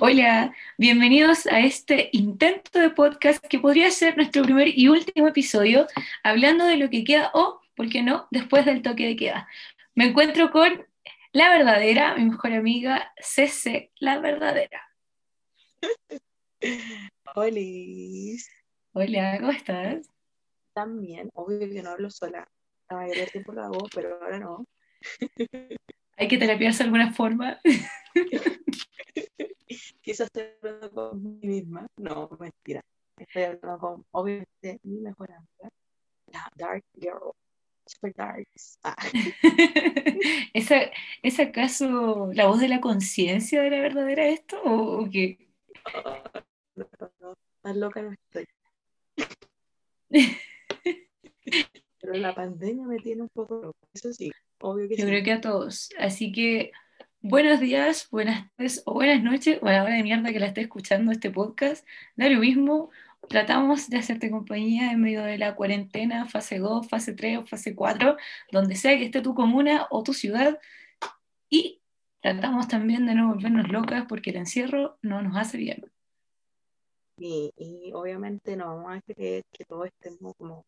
Hola, bienvenidos a este intento de podcast que podría ser nuestro primer y último episodio, hablando de lo que queda o, ¿por qué no?, después del toque de queda. Me encuentro con la verdadera, mi mejor amiga, CC, la verdadera. Hola. Hola, ¿cómo estás? También, obvio que no hablo sola. La mayoría del tiempo lo hago, pero ahora no. ¿Hay que terapiarse de alguna forma? Quizás estoy hablando con mí misma. No, mentira. Estoy hablando con, obviamente, mi mejor amiga, la Dark Girl. Super Darks. Ah. ¿Es, acaso la voz de la conciencia de la verdadera esto? ¿O, qué? no, no, más loca no estoy. Pero la pandemia me tiene un poco loca, eso sí, obvio que Yo sí. creo que a todos. Así que buenos días, buenas tardes o buenas noches, o a la hora de mierda que la esté escuchando este podcast. Da lo mismo, tratamos de hacerte compañía en medio de la cuarentena, fase 2, fase 3 o fase 4, donde sea que esté tu comuna o tu ciudad. Y tratamos también de no volvernos locas porque el encierro no nos hace bien. Y, y obviamente no vamos a creer que todos estemos como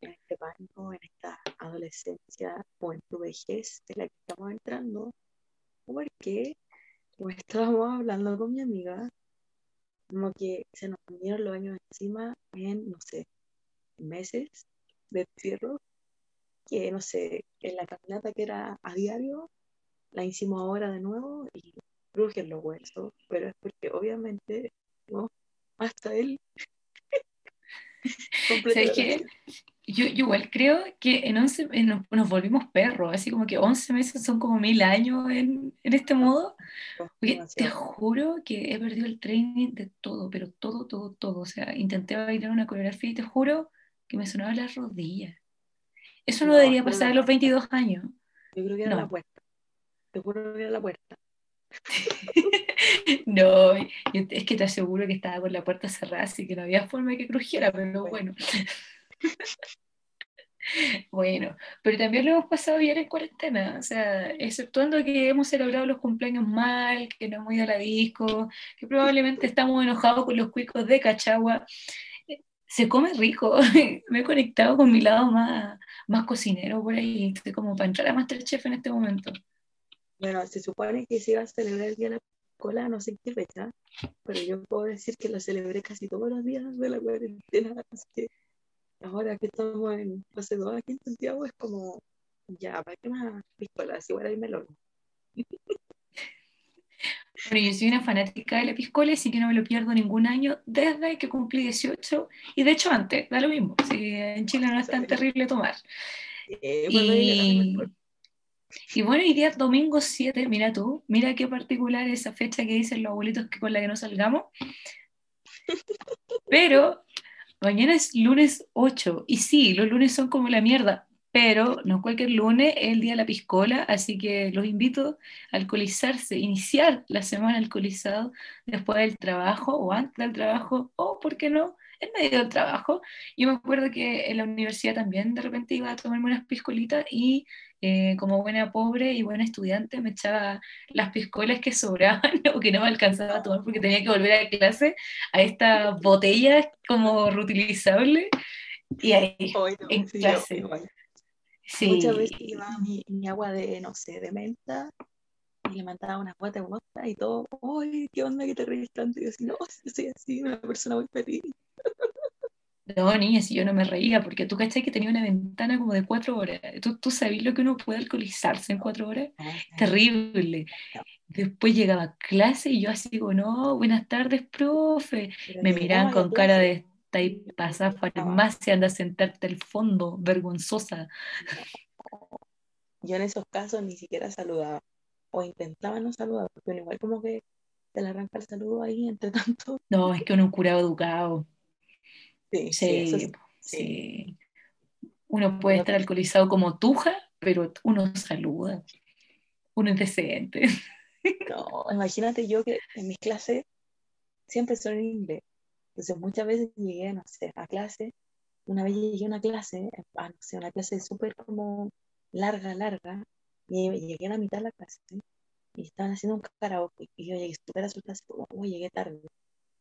en este pánico, en esta adolescencia o en tu vejez en la que estamos entrando, porque, como estábamos hablando con mi amiga, como que se nos vinieron los años encima en, no sé, meses de encierro, que no sé, en la caminata que era a diario, la hicimos ahora de nuevo y crujen los huesos, pero es porque obviamente no, hasta él. ¿Sabes qué? Yo, yo, igual creo que en 11 en, nos, nos, volvimos perros, así como que 11 meses son como mil años en, en este modo. Porque te juro que he perdido el training de todo, pero todo, todo, todo. O sea, intenté bailar una coreografía y te juro que me sonaba las rodillas. Eso no, no debería pasar no, a los 22 años. Yo creo que era la puerta. Te juro que era la puerta. no, es que te aseguro que estaba con la puerta cerrada, así que no había forma de que crujiera, pero bueno. Bueno, pero también lo hemos pasado bien en cuarentena, o sea, exceptuando que hemos celebrado los cumpleaños mal, que no hemos ido a la disco, que probablemente estamos enojados con los cuicos de Cachagua. Se come rico, me he conectado con mi lado más, más cocinero por ahí, estoy como para entrar a Masterchef en este momento. Bueno, se supone que se iba a celebrar el día de la cola, no sé en qué fecha, pero yo puedo decir que lo celebré casi todos los días de la cuarentena, así que ahora que estamos en fase 2 aquí en Santiago es como, ya, ¿para qué más piscolas? Igual hay melón. Bueno, yo soy una fanática de la piscola, así que no me lo pierdo ningún año desde que cumplí 18 y de hecho antes, da lo mismo, si en Chile no es tan terrible tomar. Eh, bueno, y, y bueno, hoy día domingo 7, mira tú, mira qué particular esa fecha que dicen los abuelitos que con la que no salgamos. Pero mañana es lunes 8 y sí, los lunes son como la mierda, pero no cualquier lunes es el día de la piscola, así que los invito a alcoholizarse, iniciar la semana alcoholizado después del trabajo o antes del trabajo o, ¿por qué no?, en medio del trabajo. Yo me acuerdo que en la universidad también de repente iba a tomarme unas piscolitas y eh, como buena pobre y buena estudiante me echaba las piscolas que sobraban o que no me alcanzaba a tomar porque tenía que volver a clase a estas botellas como reutilizables y ahí Hoy no, en sí, clase. yo. Sí. Muchas veces llevaba mi, mi agua de, no sé, de menta y le mandaba unas gotas de y todo, ¡ay, qué onda que te reís tanto! Y yo así, no, yo soy así, una persona muy feliz. No, niña, si yo no me reía, porque tú cachai que tenía una ventana como de cuatro horas. ¿Tú, tú sabes lo que uno puede alcoholizarse en cuatro horas? Terrible. Después llegaba a clase y yo así digo, no, buenas tardes, profe. Pero Me miraban con cara de esta y pasa farmacia, anda a sentarte al fondo, vergonzosa. Yo en esos casos ni siquiera saludaba o intentaba no saludar, uno igual como que te le arranca el saludo ahí entre tanto. No, es que uno es un curado educado. Sí, sí. Uno puede estar alcoholizado como tuja, pero uno saluda. Uno es decente. no, imagínate yo que en mis clases siempre son en inglés. Entonces muchas veces llegué, no sé, a clase. Una vez llegué a una clase, a, no sé, una clase súper como larga, larga, y llegué a la mitad de la clase. y estaban haciendo un karaoke. Y yo llegué súper asustada, como, uy, llegué tarde.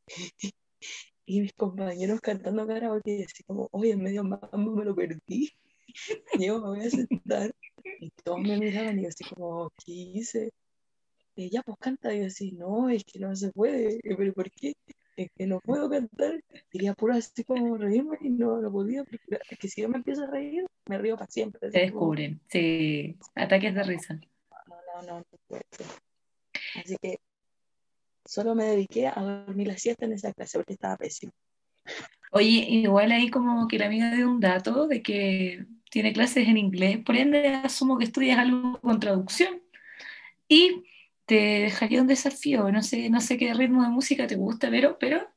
y mis compañeros cantando karaoke, y así como, oye, en medio mambo me lo perdí. Yo me voy a sentar. Y todos me miraban y así como, ¿qué hice? Y ya, pues canta. Y yo así, no, es que no se puede. ¿Pero por qué? Es que no puedo cantar. Quería puro así como reírme y no lo podía. Porque es que si yo me empiezo a reír, me río para siempre. Se descubren, sí. Ataques de risa. No, no, no, no puede ser. Así que solo me dediqué a dormir la siesta en esa clase porque estaba pésimo. Oye, igual ahí como que la amiga dio un dato de que tiene clases en inglés, por ende asumo que estudias algo con traducción y te dejaría un desafío, no sé, no sé qué ritmo de música te gusta, pero, pero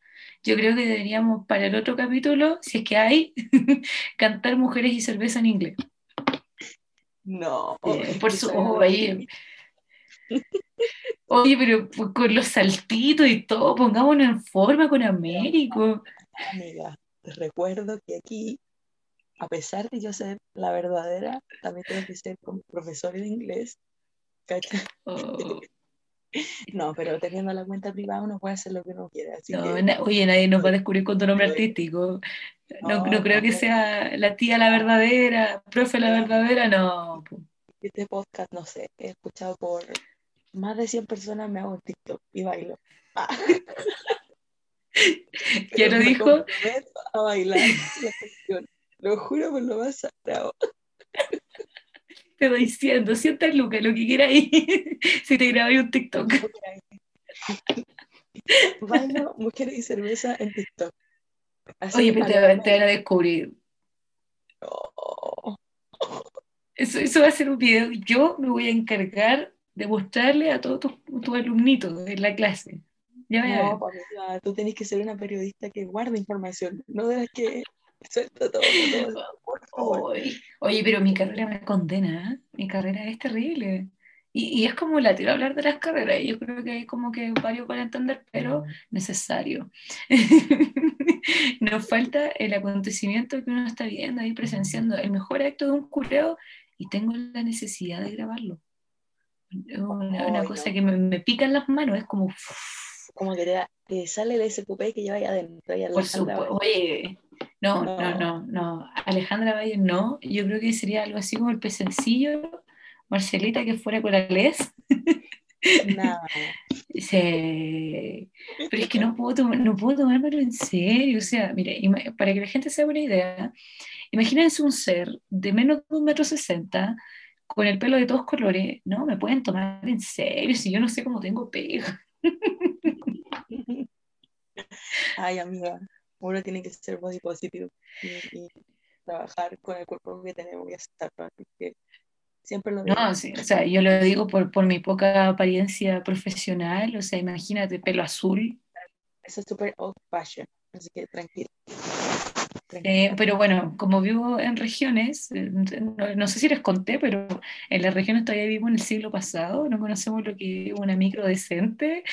yo creo que deberíamos para el otro capítulo, si es que hay, cantar Mujeres y Cerveza en inglés. No. Eh, por su, oye, oye, pero con los saltitos y todo, pongámonos en forma con Américo. Amiga, te recuerdo que aquí, a pesar de yo ser la verdadera, también tengo que ser como profesor de inglés. Oh. No, pero teniendo la cuenta privada uno puede hacer lo que uno quiera. Así No, que, na- oye, nadie nos va a descubrir con tu nombre artístico. No, no creo que sea la tía la verdadera, profe la verdadera, no. este podcast, no sé, he escuchado por más de 100 personas, me hago en TikTok y bailo. Ah. ¿Quién Pero lo dijo? a bailar la. Lo juro por lo más sagrado. Te doy 100, 200 lucas, lo que quieras ir, si te grabé un TikTok. Bailo mujeres y cerveza en TikTok. Así, Oye, pero te, van a descubrir. Oh, Eso, eso va a ser un video. Yo me voy a encargar de mostrarle a todos tus, tus alumnitos en la clase. Ya no, Pamela, tú tenés que ser una periodista que guarde información, no de las que suelta todo, todo, por favor. Oye, oye, pero mi carrera me condena, ¿eh? Mi carrera es terrible. Y, y es como la tiro a hablar de las carreras. y Yo creo que hay como que varios para entender, pero necesario. Nos falta el acontecimiento que uno está viendo ahí presenciando, el mejor acto de un cureo, y tengo la necesidad de grabarlo. Una, una Ay, cosa no. que me, me pica en las manos, es como, Como que te, te sale el SQP que lleva ahí adentro. Por supuesto, oye, no, no, No. no, no, Alejandra Valle no, yo creo que sería algo así como el pesencillo, Marcelita que fuera con Les, Nada. se- pero es que no puedo, tom- no puedo tomármelo en serio, o sea, mire, para que la gente se haga una idea, imagínense un ser de menos de un metro sesenta, con el pelo de todos colores, no, me pueden tomar en serio, si yo no sé cómo tengo pega. Ay, amiga, uno tiene que ser body positive y, y trabajar con el cuerpo que tenemos y aceptarlo. Siempre lo digo. No, sí, o sea, yo lo digo por, por mi poca apariencia profesional, o sea, imagínate, pelo azul. Eso es súper old fashion. Así que tranquilo. Eh, pero bueno, como vivo en regiones, eh, no, no sé si les conté, pero en las regiones todavía vivo en el siglo pasado, no conocemos lo que es una micro decente,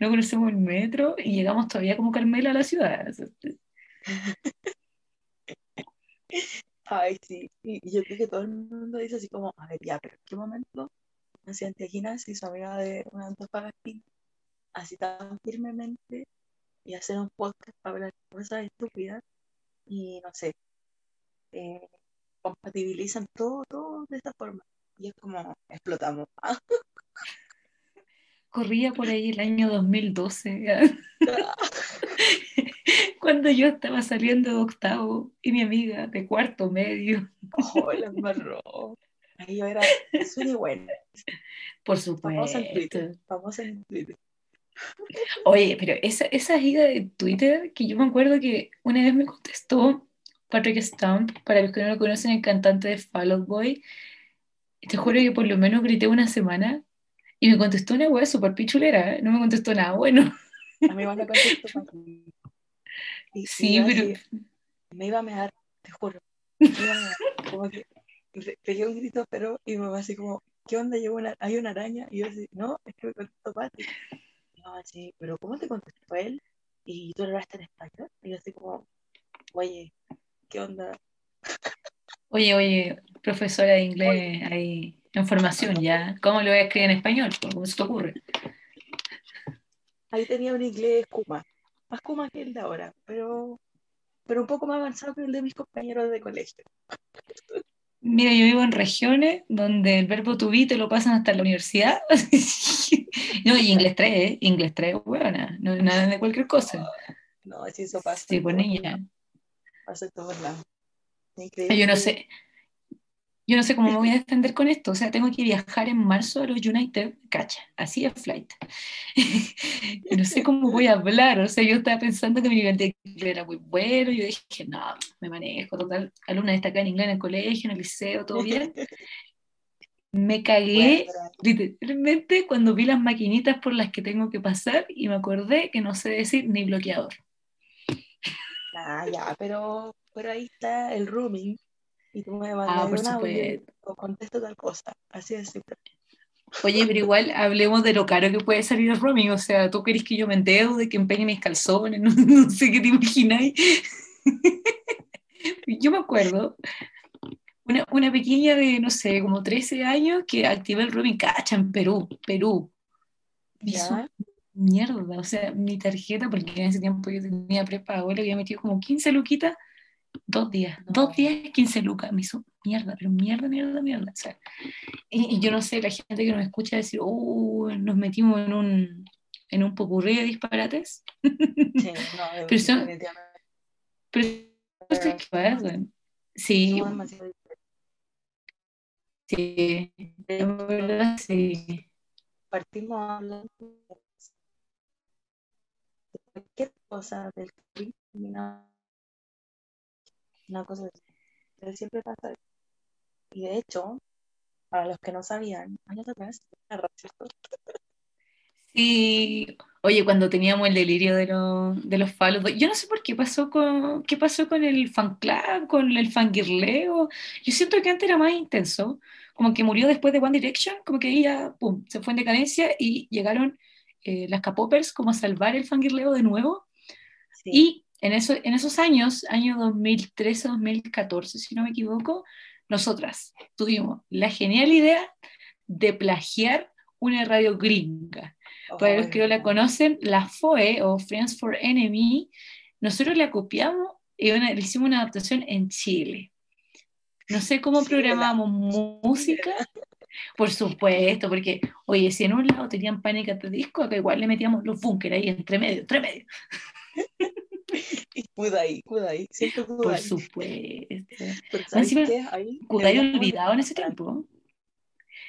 no conocemos el metro y llegamos todavía como Carmela a la ciudad. Ay, sí. Y yo creo que todo el mundo dice así como, a ver, ya, pero ¿en qué momento Nancy Antegina se hizo amiga de una Antofagastino así tan firmemente y hacer un podcast para hablar cosas estúpidas y no sé, eh, compatibilizan todo, todo de esta forma. Y es como, explotamos. Corría por ahí el año 2012, cuando yo estaba saliendo de octavo y mi amiga de cuarto medio. oh, la embarró. Ahí yo era súper buena, Por famosa en Twitter, supuesto. famosa en Twitter. Oye, pero esa, esa amiga de Twitter que yo me acuerdo que una vez me contestó Patrick Stump, para los que no lo conocen, el cantante de Fall Out Boy. Te juro que por lo menos grité una semana y me contestó una wea súper pichulera, ¿eh? no me contestó nada bueno. A mí igual me contestó. Y, Sí, pero así, me iba a mear, te juro. Me iba a mear. Como que pe- pegué un grito, pero y me va así como, ¿qué onda? Llevo una, hay una araña. Y yo así, no, es que me contestó Pati. Y yo así, ¿pero cómo te contestó él? Y tú le hablaste en español. Y yo así como, oye, ¿qué onda? Oye, oye, profesora de inglés, ahí Información, ya. ¿Cómo lo voy a escribir en español? ¿Cómo se te ocurre? Ahí tenía un inglés Kuma, más Kuma que el de ahora, pero, pero un poco más avanzado que el de mis compañeros de colegio. Mira, yo vivo en regiones donde el verbo to be te lo pasan hasta la universidad. no, y inglés 3, ¿eh? Inglés 3, buena, no es nada de cualquier cosa. No, si eso pasa. Sí, pues niña. Pasa en todos lados. Yo no sé, yo no sé cómo me voy a defender con esto. O sea, tengo que viajar en marzo a los United, cacha, así es flight. no sé cómo voy a hablar. O sea, yo estaba pensando que mi nivel de inglés era muy bueno. Yo dije, no, me manejo, total, alumna destacada en inglés en el colegio, en el liceo, todo bien. Me cagué literalmente cuando vi las maquinitas por las que tengo que pasar y me acordé que no sé decir ni bloqueador. Ah, ya, pero, pero ahí está el rooming y tú me mandas ah, por una o contesto tal cosa. Así es simple. Oye, pero igual hablemos de lo caro que puede salir el roaming. O sea, tú querés que yo me endeude, que empeñe mis calzones, no, sé qué te imagináis. yo me acuerdo, una, una, pequeña de, no sé, como 13 años que activé el roaming cacha en Perú, Perú. mierda, o sea, mi tarjeta, porque en ese tiempo yo tenía prepago, le había metido como 15 luquitas Dos días, dos días, 15 lucas. Me hizo mierda, pero mierda, mierda, mierda. O sea, y, yo no sé, la gente que nos escucha decir, uh, nos metimos en un, en un popurrí de disparates. Sí, no, pero son, pero Sí. Sí, verdad, sí. Partimos hablando de cualquier cosa del criminal una cosa así. siempre pasa Y de hecho, para los que no sabían, años atrás. Sí, oye, cuando teníamos el delirio de, de los falos, yo no sé por qué pasó con, qué pasó con el fan club, con el fangirleo. Yo siento que antes era más intenso, como que murió después de One Direction, como que ella, pum, se fue en decadencia y llegaron eh, las K-popers como a salvar el fangirleo de nuevo. Y en, en esos años, año 2013-2014, si no me equivoco, nosotras tuvimos la genial idea de plagiar una radio gringa. Para los que no la conocen, la FOE o Friends for Enemy, nosotros la copiamos y le hicimos una adaptación en Chile. No sé cómo programábamos música, por supuesto, porque, oye, si en un lado tenían pánica de disco, acá igual le metíamos los búnker ahí entre medio, entre medio. y Kudai, Kudai, siempre Kudai. Por supuesto. Encima, Kudai olvidado en ese tiempo.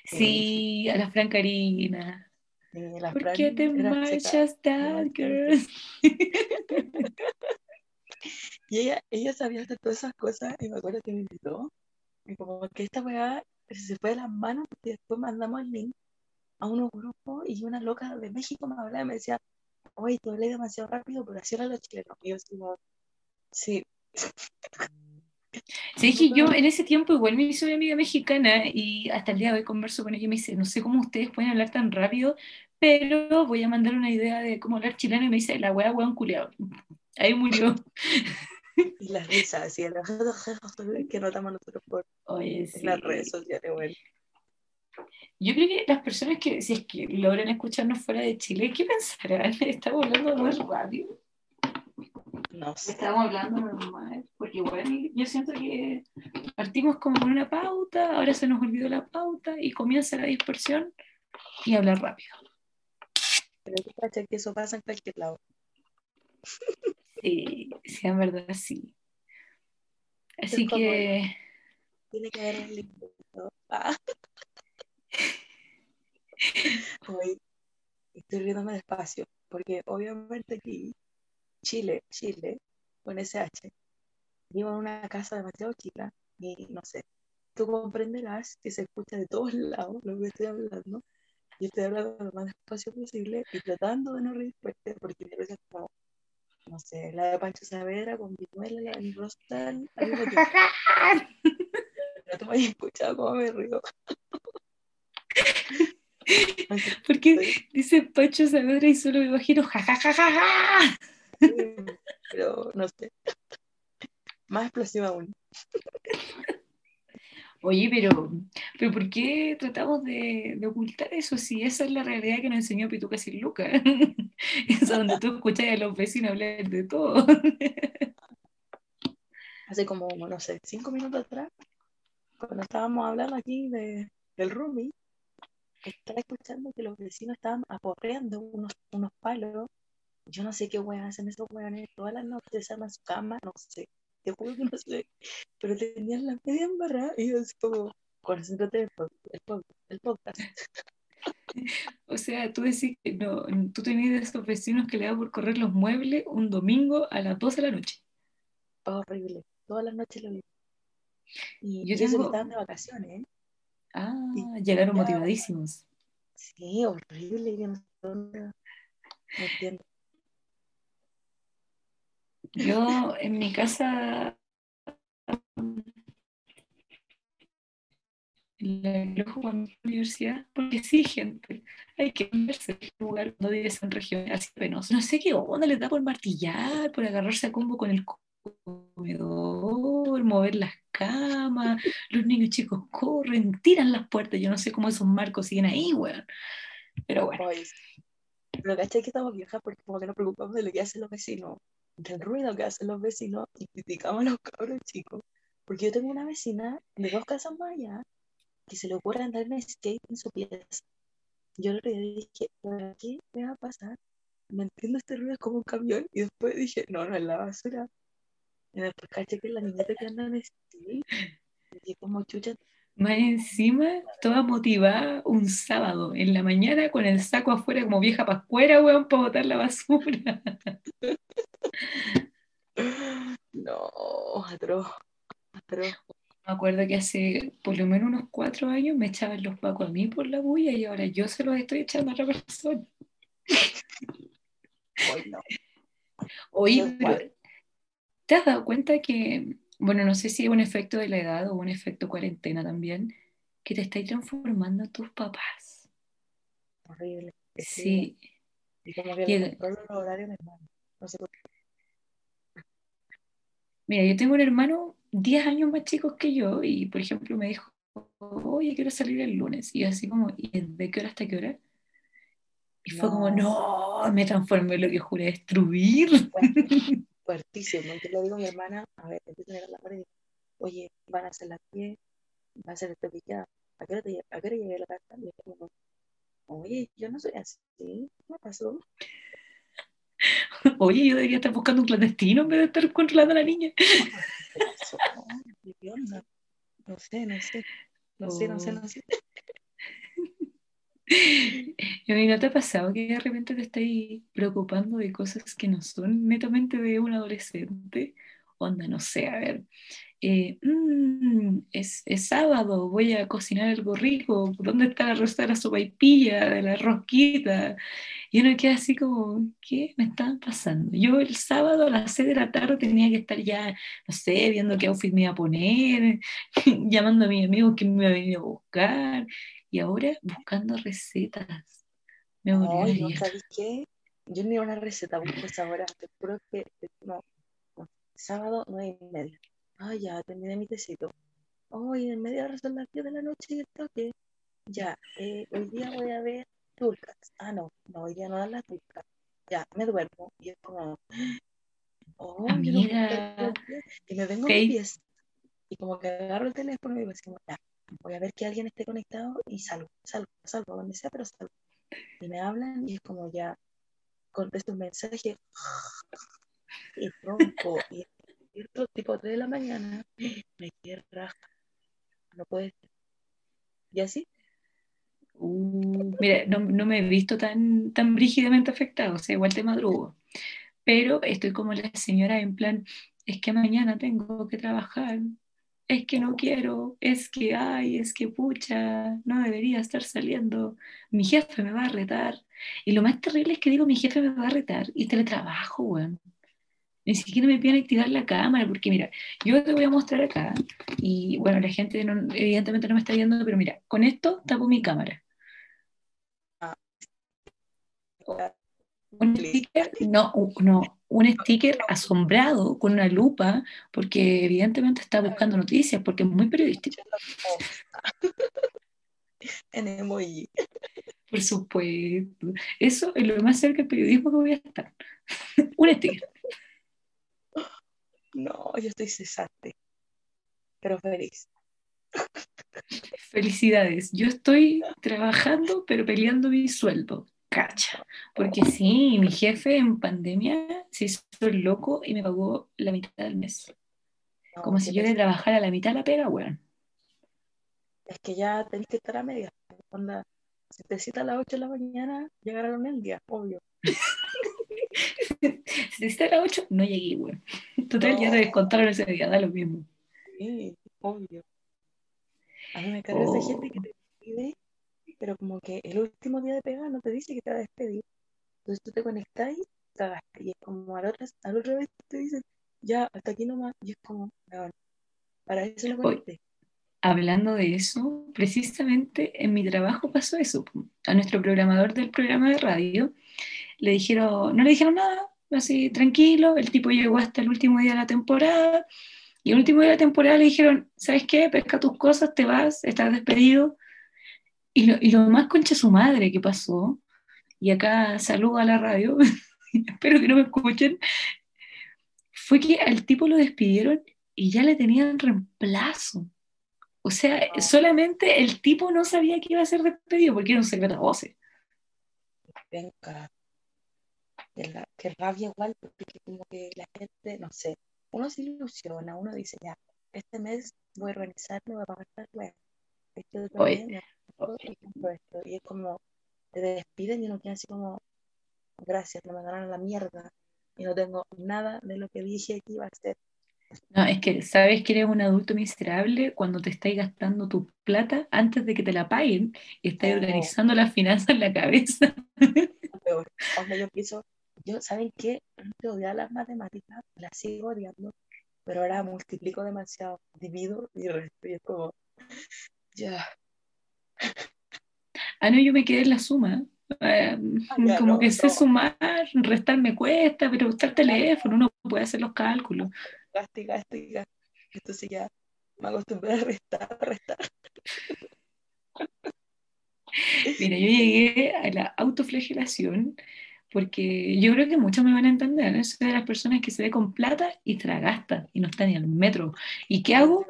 Sí, a la Francarina. ¿Por qué te marchas, that girl? y ella, ella sabía hacer todas esas cosas y me acuerdo que me invitó. Y como que esta weá se fue de las manos y después mandamos el link a unos grupos y una loca de México me hablaba y me decía, oye, tú hablé demasiado rápido, pero así eran los chilenos. Y yo como, sí. Sí, que yo en ese tiempo igual me hice una amiga mexicana y hasta el día de hoy converso con ella y me dice, no sé cómo ustedes pueden hablar tan rápido, pero voy a mandar una idea de cómo hablar chileno y me dice, la wea, un culeado. Ahí murió. Y las risas, así, que notamos nosotros por las redes sociales, bueno. Yo creo que las personas que, si es que logran escucharnos fuera de Chile, ¿qué pensarán? ¿Estamos hablando más rápido? No sé. Estamos hablando normal, porque igual yo siento que partimos como con una pauta, ahora se nos olvidó la pauta y comienza la dispersión y hablar rápido. Pero que que eso pasa en cualquier lado. Sí, sí, en verdad sí. Así que... Tiene que haber un límite. Ah. Hoy estoy riéndome despacio, porque obviamente aquí, Chile, Chile, con SH, vivo en una casa demasiado chica y no sé, tú comprenderás que se escucha de todos lados lo que estoy hablando. Y estoy hablando lo más despacio posible y tratando de no reír fuerte, porque como, no sé, la de Pancho Saavedra con Vinuela, la de Rostal. No te me escuchado cómo me río. Porque dice Pacho Saavedra y solo me imagino jajajaja. pero no sé. Más explosiva aún. Oye, pero, pero ¿por qué tratamos de, de ocultar eso si esa es la realidad que nos enseñó Pituca sin Luca? es donde tú escuchas a los vecinos hablar de todo. Hace como, no sé, cinco minutos atrás, cuando estábamos hablando aquí de, del roomie, estaba escuchando que los vecinos estaban aporreando unos, unos palos. Yo no sé qué weón hacen esos weones todas las noches, se arman su cama, no sé te juro que no sé, pero tenían la media embarrada y yo así como, concéntrate en el, el podcast. O sea, tú decís que no, tú tenías de esos vecinos que le daban por correr los muebles un domingo a las 12 de la noche. Horrible, todas las noches lo vi. Y yo tengo... estaban de vacaciones. ¿eh? Ah, llegaron motivadísimos. Sí, horrible, yo no entiendo. Yo en mi casa, en la universidad, porque sí, gente, hay que verse en lugar cuando vives en regiones así penoso. No sé qué onda les da por martillar, por agarrarse a combo con el comedor, mover las camas, los niños chicos corren, tiran las puertas, yo no sé cómo esos marcos siguen ahí, weón. Pero bueno. Pero caché que estamos viejas porque como que nos preocupamos de lo que hacen los vecinos del ruido que hacen los vecinos y criticamos a los cabros chicos. Porque yo tengo una vecina de dos casas más allá que se le ocurre andar en skate en su pieza. Yo le dije, ¿por qué me va a pasar? Me entiendo este ruido es como un camión. Y después dije, no, no es la basura. Y después caché que la niñita que anda en. Y como chucha. Más encima, toda motivada un sábado en la mañana con el saco afuera como vieja pascuera, weón, para botar la basura. No, atroz, atroz. Me acuerdo que hace por lo menos unos cuatro años me echaban los pacos a mí por la bulla y ahora yo se los estoy echando a otra persona. Hoy no. Oye, pero ¿te has dado cuenta que, bueno, no sé si es un efecto de la edad o un efecto cuarentena también, que te estáis transformando tus papás? Horrible. Sí. Y como que el horario hermano. No sé por qué. Mira, yo tengo un hermano 10 años más chico que yo y, por ejemplo, me dijo, oye, quiero salir el lunes. Y así como, ¿y de qué hora hasta qué hora? Y fue como, no, me transformé en lo que juré destruir. Fuertísimo. Yo le digo a mi hermana, a ver, empiezo a mirar la pared oye, van a hacer las 10, van a hacer el ya. ¿A qué hora, te, a qué hora llegué a la casa? Y yo como, oye, yo no soy así, ¿qué me pasó? Oye, yo debería estar buscando un clandestino en vez de estar controlando a la niña. No sé, no sé. No sé, no sé, no sé. Y ¿no te ha pasado que de repente te estáis preocupando de cosas que no son netamente de un adolescente? Onda, no sé, a ver, eh, mm, es, sábado, voy a cocinar algo rico, ¿dónde está la rosa de la sopaipilla, de la rosquita? Y uno queda así como, ¿qué me está pasando? Yo el sábado a las 6 de la tarde tenía que estar ya, no sé, viendo qué outfit me iba a poner, llamando a mis amigos que me iba a venir a buscar, y ahora buscando recetas. Me no, ¿sabes qué? Yo ni una receta busco esa hora, te juro que no, sábado nueve y media Ah, ya, terminé mi tecito. Hoy en media hora son las 10 de la noche y el toque. Ya, eh, hoy día voy a ver turcas. Ah, no, no, hoy día no dan las turcas. Ya, me duermo. Y es como, oh, Amiga. y me vengo a pies. Y como que agarro el teléfono y digo así, ya, voy a ver que alguien esté conectado y salgo, salgo, salgo, donde sea, pero salgo. Y me hablan y es como ya, contesto un mensaje y rompo y tipo 3 de la mañana, me quiero No puede ser. ¿Y así? Uh, mira, no, no, me he visto tan, tan brígidamente afectado, o sea, igual te madrugo. Pero estoy como la señora en plan, es que mañana tengo que trabajar, es que no quiero, es que ay, es que pucha, no debería estar saliendo, mi jefe me va a retar. Y lo más terrible es que digo, mi jefe me va a retar y teletrabajo, weón. Ni siquiera me piden activar la cámara, porque mira, yo te voy a mostrar acá, y bueno, la gente evidentemente no me está viendo, pero mira, con esto tapo mi cámara. Un sticker, no, no, un sticker asombrado con una lupa, porque evidentemente está buscando noticias, porque es muy periodístico. en emoji. Por supuesto. Eso es lo más cerca del periodismo que voy a estar. un sticker. No, yo estoy cesante, pero feliz. Felicidades. Yo estoy trabajando, pero peleando mi sueldo. Cacha. Porque sí, mi jefe en pandemia se hizo el loco y me pagó la mitad del mes. Como si yo de trabajar a la mitad la pega, weón. Es que ya tenés que estar a media. Cuando si te cita a las 8 de la mañana, llegaron el día, obvio. si te cita a las 8, no llegué, weón. Total, ya te descontaron ese día, da lo mismo. Sí, obvio. A mí me carga esa gente que te despide, pero como que el último día de pegar no te dice que te va a despedir. Entonces tú te conectas y cagaste. Y es como a la otra, a la otra vez te dicen, ya, hasta aquí nomás. Y es como, para eso lo conecté. Hablando de eso, precisamente en mi trabajo pasó eso. A nuestro programador del programa de radio le dijeron, no le dijeron nada, así tranquilo, el tipo llegó hasta el último día de la temporada, y el último día de la temporada le dijeron, ¿sabes qué? Pesca tus cosas, te vas, estás despedido. Y lo, y lo más concha su madre que pasó, y acá saludo a la radio, espero que no me escuchen, fue que al tipo lo despidieron y ya le tenían reemplazo. O sea, ah. solamente el tipo no sabía que iba a ser despedido porque era un secreto a voces. Venga. Qué rabia igual, porque como que la gente, no sé, uno se ilusiona, uno dice, ya, este mes voy a organizarme, voy a pagar esta web. Este otro mes me esto. Y es como, te despiden y uno queda así como, gracias, me mandaron a la mierda. Y no tengo nada de lo que dije que iba a hacer. No, es que sabes que eres un adulto miserable cuando te estás gastando tu plata antes de que te la paguen y estás organizando las finanzas en la cabeza. Peor. yo pienso, yo, ¿saben qué? Antes odiaba las matemáticas, las sigo odiando, pero ahora multiplico demasiado, divido y resto, y es como, ya. Ah, no, yo me quedé en la suma. Em, ah, como que sé sumar, restar me cuesta, pero usar teléfono, uno puede hacer los cálculos. Gasti, gasti, Entonces ya me acostumbré a restar, restar. Mira, yo llegué a la autoflagelación porque yo creo que muchos me van a entender, ¿no? Soy de las personas que se ve con plata y tragasta y no está ni al metro. ¿Y qué hago?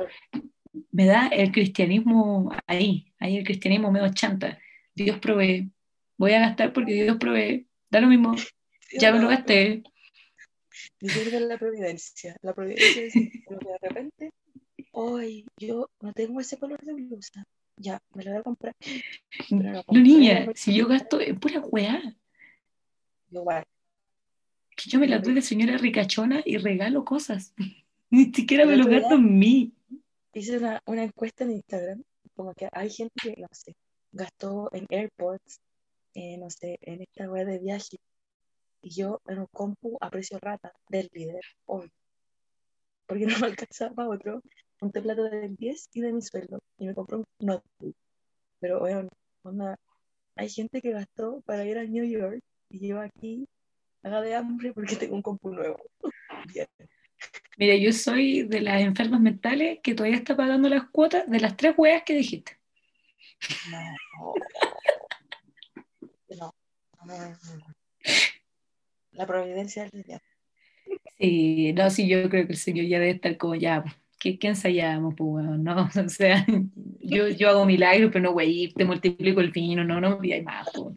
Me da el cristianismo ahí, ahí el cristianismo medio chanta. Dios provee, voy a gastar porque Dios provee, da lo mismo, ya me lo gasté. Dice la providencia, la providencia es que de repente, hoy yo no tengo ese color de blusa, ya, me lo voy a comprar. No, niña, si yo gasto es pura weá. Que yo me la doy de señora ricachona y regalo cosas. Ni siquiera me lo gasto en mí. Hice una, una, encuesta en Instagram, como que hay gente que, no sé, gastó en AirPods, eh, no sé, en esta web de viaje. Y yo en un compu a precio rata del líder, hoy. Porque no me alcanzaba otro, un teclado del 10 y de mi sueldo. Y me compré un notebook. Pero bueno, hay gente que gastó para ir a New York y yo aquí haga de hambre porque tengo un compu nuevo. Mira, yo soy de las enfermas mentales que todavía está pagando las cuotas de las tres weas que dijiste. No. no. no. La providencia del Señor. Sí, no, sí, yo creo que el Señor ya debe estar como ya, ¿qué, qué ensayamos? Pues, no, o sea, yo, yo hago milagros, pero no, güey, te multiplico el vino, no, no me más. Pues.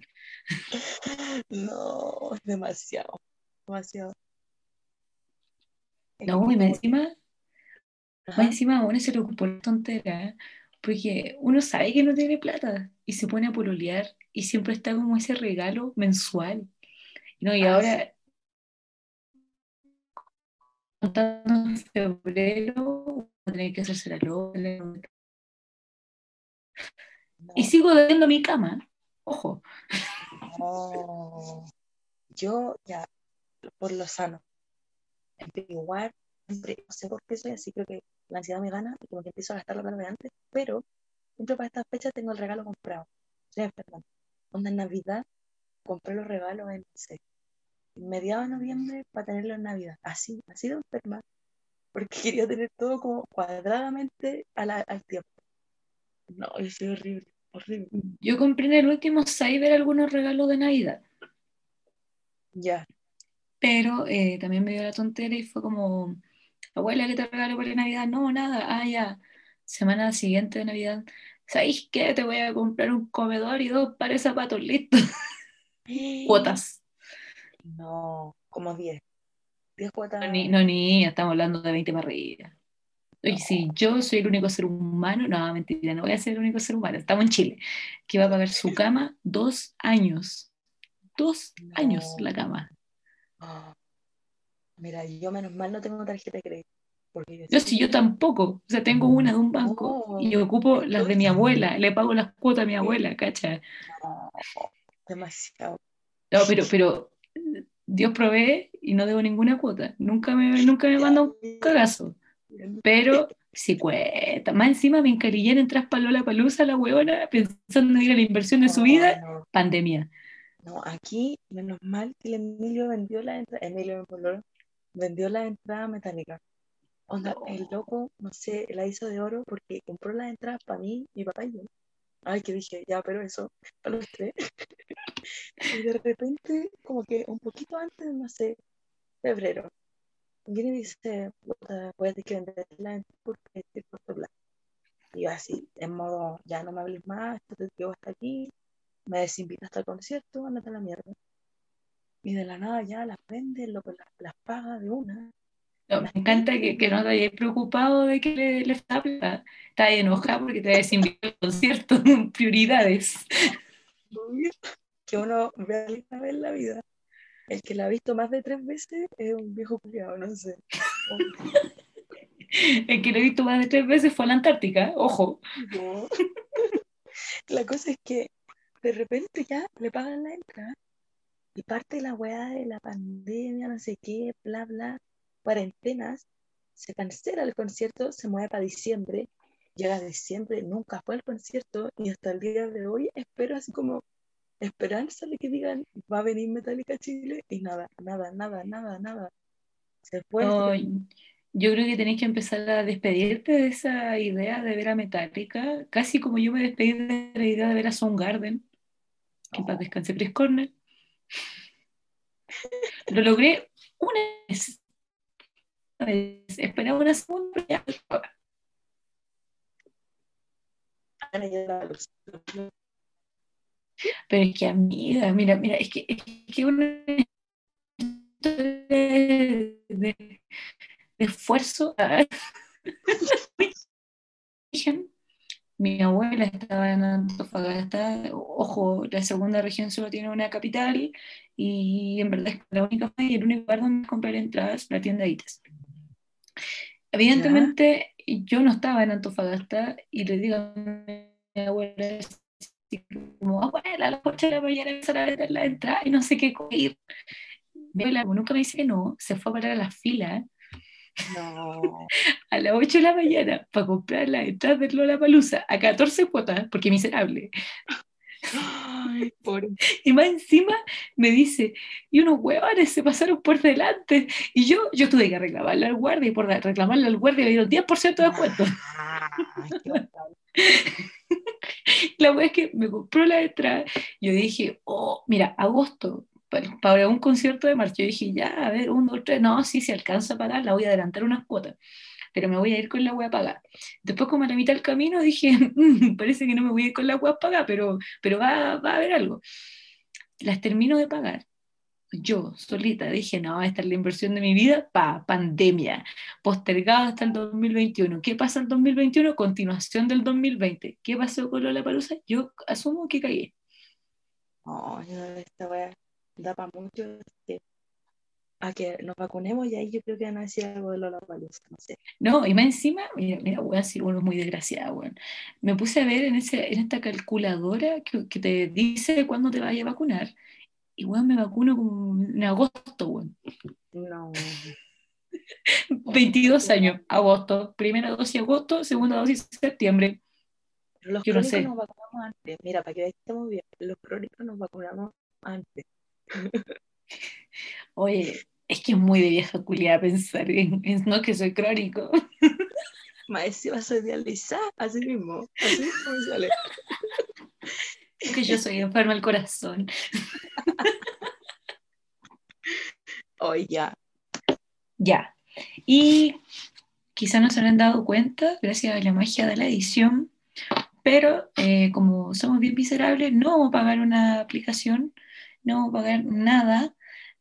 No, demasiado, demasiado. No, y encima, más encima a uno se le ocupó la tontera, porque uno sabe que no tiene plata y se pone a pololear y siempre está como ese regalo mensual. No, y ah, ahora, en febrero, tener que hacerse la loca. Y sigo debiendo mi cama, ojo. Yo ya, por lo sano, igual, siempre, no sé por qué soy así, creo que la ansiedad me gana y como que empiezo a gastar lo que de antes, pero siempre para estas fechas tengo el regalo comprado. Estoy enferma. Onda en Navidad compré los regalos en, mediados de noviembre para tenerlo en Navidad. Así, así de enferma. Porque quería tener todo como cuadradamente a la- al tiempo. No, es horrible, horrible. Yo compré en el último Cyber algunos regalos de Navidad, Ya. pero eh, también me dio la tontera y fue como, abuela, ¿qué te regalo para Navidad? No, nada, ah, ya, semana siguiente de Navidad. ¿Sabéis qué? Te voy a comprar un comedor y dos pares de zapatos, listo. Cuotas. No, como 10. 10 cuotas. No, ni, no, niña, estamos hablando de 20 para arriba. Oye, si yo soy el único ser humano, no, mentira, no voy a ser el único ser humano, estamos en Chile, que va a pagar su cama dos años. Dos No. años la cama. Ah. Mira, yo menos mal no tengo tarjeta de crédito. Porque yo Yo sí yo tampoco. O sea, tengo una de un banco No. y yo ocupo las de mi abuela, le pago las cuotas a mi abuela, ¿cacha? no, demasiado. No, pero, pero Dios provee y no debo ninguna cuota. Nunca me, nunca me manda un cagazo. Pero si cuesta. Más encima me encalillé en entrar para Lola Palusa, la huevona, pensando en ir a la inversión de su vida. No, Pandemia. no, aquí, menos mal que el Emilio vendió la entrada, Emilio mi pololo, vendió la entrada metálica. Onda, No. el loco, no sé, la hizo de oro porque compró las entradas para mí, mi papá y yo. Ay, que dije, ya, pero eso, para los tres. y de repente, como que un poquito antes, no sé, febrero, viene y dice, voy a tener que vender la entrada porque estoy corto plata. Y yo así, en modo, ya no me hables más, esto te llevo hasta aquí, me desinvitas hasta el concierto, ándate a la mierda. Y de la nada ya las vende, loco, las, las paga de una. No, me encanta que, que no te hayas preocupado de que le, le falta plata. Estás enojada porque te habías invitado al concierto. Prioridades. Que uno ve vez en la vida. El que la ha visto más de tres veces es un viejo culiado, no sé. El que lo he visto más de tres veces fue a la Antártica. Ojo. No. La cosa es que de repente ya le pagan la entrada y parte la weá de la pandemia, no sé qué, bla, bla, cuarentenas, se cancela el concierto, se mueve para diciembre, llega diciembre, nunca fue al concierto y hasta el día de hoy espero así como esperanza de que digan va a venir Metallica a Chile y nada, nada, nada, nada, nada. Se fue. Yo creo que tenés que empezar a despedirte de esa idea de ver a Metallica, casi como yo me despedí de la idea de ver a Soundgarden, que en paz descanse Chris Cornell. Lo logré una vez. Una vez. Esperaba una segunda. luz. Pero es que, amiga, mira, mira, es que, es que una de, de- de esfuerzo. Mi abuela estaba en Antofagasta, ojo, la segunda región solo tiene una capital y en verdad es la única y el único lugar donde comprar entradas la tienda ITES. Evidentemente yo no estaba en Antofagasta y le digo a mi abuela así como, abuela, a las 8 de la mañana empezar a vender la entrada y no sé qué ir. Mi abuela como nunca me dice que no, se fue a parar a la fila No. a las 8 de la mañana para comprar la entrada de Lollapalooza a 14 cuotas, porque miserable. Ay, pobre. Y más encima me dice, y unos huevones se pasaron por delante. Y yo, yo tuve que reclamarle al guardia, y por reclamarle al guardia me dieron 10% de descuento. Horrible. La wea es que me compró la entrada. Yo dije, oh, mira, agosto, para, un concierto de marcha. Yo dije, ya, a ver, un, dos, tres. No, sí, si alcanza a pagar, la voy a adelantar unas cuotas. Pero me voy a ir con la wea pagada. Después, como a la mitad del camino, dije, "Mm, parece que no me voy a ir con la wea pagada, pero, pero va, va a haber algo. Las termino de pagar. Yo solita dije, no, esta es la inversión de mi vida, pa, pandemia, postergada hasta el 2021. ¿Qué pasa en 2021? Continuación del 2020. ¿Qué pasó con Lola Palusa? Yo asumo que caí. Yo esta wea da para mucho. que- A que nos vacunemos y ahí yo creo que van a decir algo de Lola Palusa, no sé. No, y más encima, mira, mira, voy a decir, uno es muy desgraciado, weón. Me puse a ver en, ese, en esta calculadora que, que te dice cuándo te vayas a vacunar. Y weón, me vacuno como en agosto, weón. No. 22 años, agosto. Primera dosis agosto, segunda dosis septiembre. Pero los Yo no crónicos sé. nos vacunamos antes. Mira, para que estamos bien. Los crónicos nos vacunamos antes. Oye, es que es muy de vieja culiada pensar en, en no que soy crónico. Más si vas a idealizar, así mismo, así mismo me sale. Es que yo soy enferma al corazón. Hoy ya. Ya. Y quizá no se han dado cuenta, gracias a la magia de la edición, pero eh, como somos bien miserables, no vamos a pagar una aplicación, no pagar nada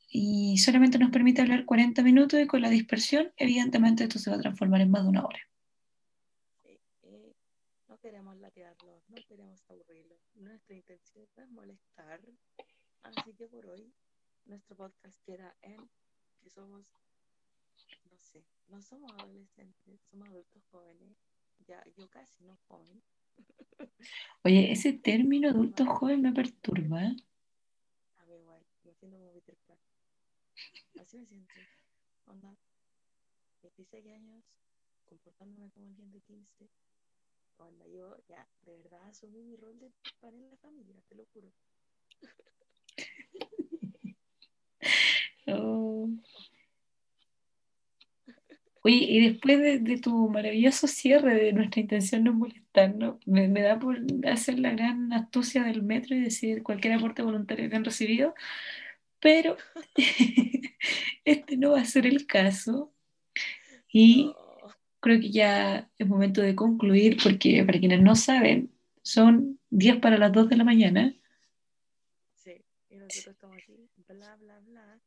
y solamente nos permite hablar 40 minutos y con la dispersión, evidentemente esto se va a transformar en más de una hora. Sí, eh, no queremos latearlo, no queremos aburrirlo. Nuestra intención es molestar. Así que por hoy, nuestro podcast queda en que somos, no sé, no somos adolescentes, somos adultos jóvenes. Ya, yo casi no joven. Oye, ese término adulto joven me perturba. ¿eh? A mí igual, me siento como Peter Pan. Así me siento. Onda, 26 años, comportándome como alguien de 15. Onda, yo ya, de verdad asumí mi rol de padre en la familia, te lo juro. Oh. Oye, y después de, de tu maravilloso cierre de nuestra intención no es molestarnos, me, me da por hacer la gran astucia del metro y decir cualquier aporte voluntario que han recibido, pero este no va a ser el caso y creo que ya es momento de concluir porque para quienes no saben, son 10 para las 2 de la mañana. sí, y nosotros estamos aquí, bla, bla, bla,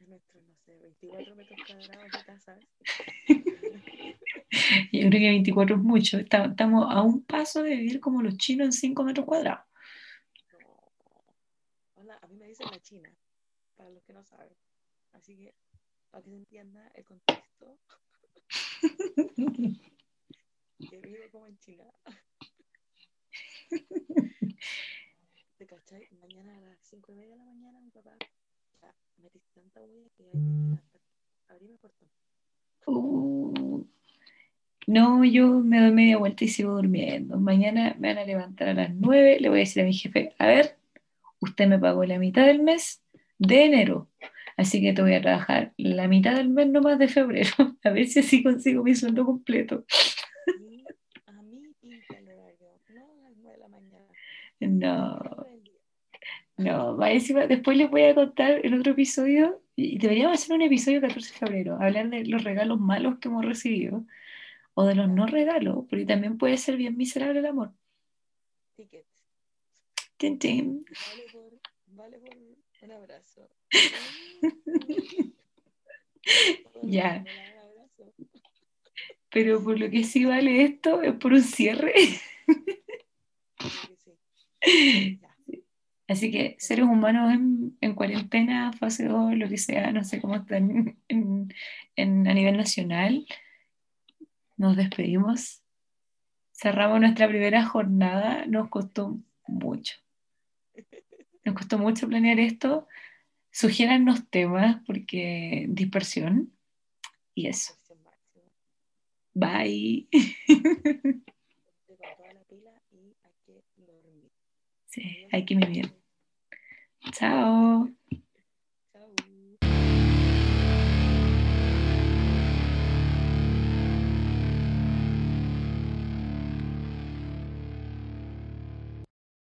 en nuestros, no sé, 24 metros cuadrados de casas. Yo creo que 24 es mucho. Estamos a un paso de vivir como los chinos en 5 metros cuadrados. No. Hola, a mí me dicen la China, para los que no saben. Así que, para que se entienda el contexto, que vivo como en China. ¿Te cachai? Mañana a las 5 y media de la mañana, mi papá, ya, metiste tanta huella que hay que levantar. Abrime el portón. Uh, no, yo me doy media vuelta y sigo durmiendo. Mañana me van a levantar a las 9. Le voy a decir a mi jefe, a ver, usted me pagó la mitad del mes de enero. Así que te voy a trabajar la mitad del mes nomás de febrero. A ver si así consigo mi sueldo completo. A mí no a las 9 de la mañana. No. Más encima, después les voy a contar en otro episodio, y deberíamos hacer un episodio 14 de febrero, hablar de los regalos malos que hemos recibido, o de los no regalos, porque también puede ser bien miserable el amor. Tickets. Tin, tin. Vale por, vale por un abrazo. Ya. Pero por lo que sí vale esto es por un cierre. Así que seres humanos en, en cuarentena, fase 2, lo que sea, no sé cómo están en- en- a nivel nacional. Nos despedimos. Cerramos nuestra primera jornada. Nos costó mucho. Nos costó mucho planear esto. Sugiérannos temas porque dispersión. Y eso. Bye. Sí, hay que vivir. Chao.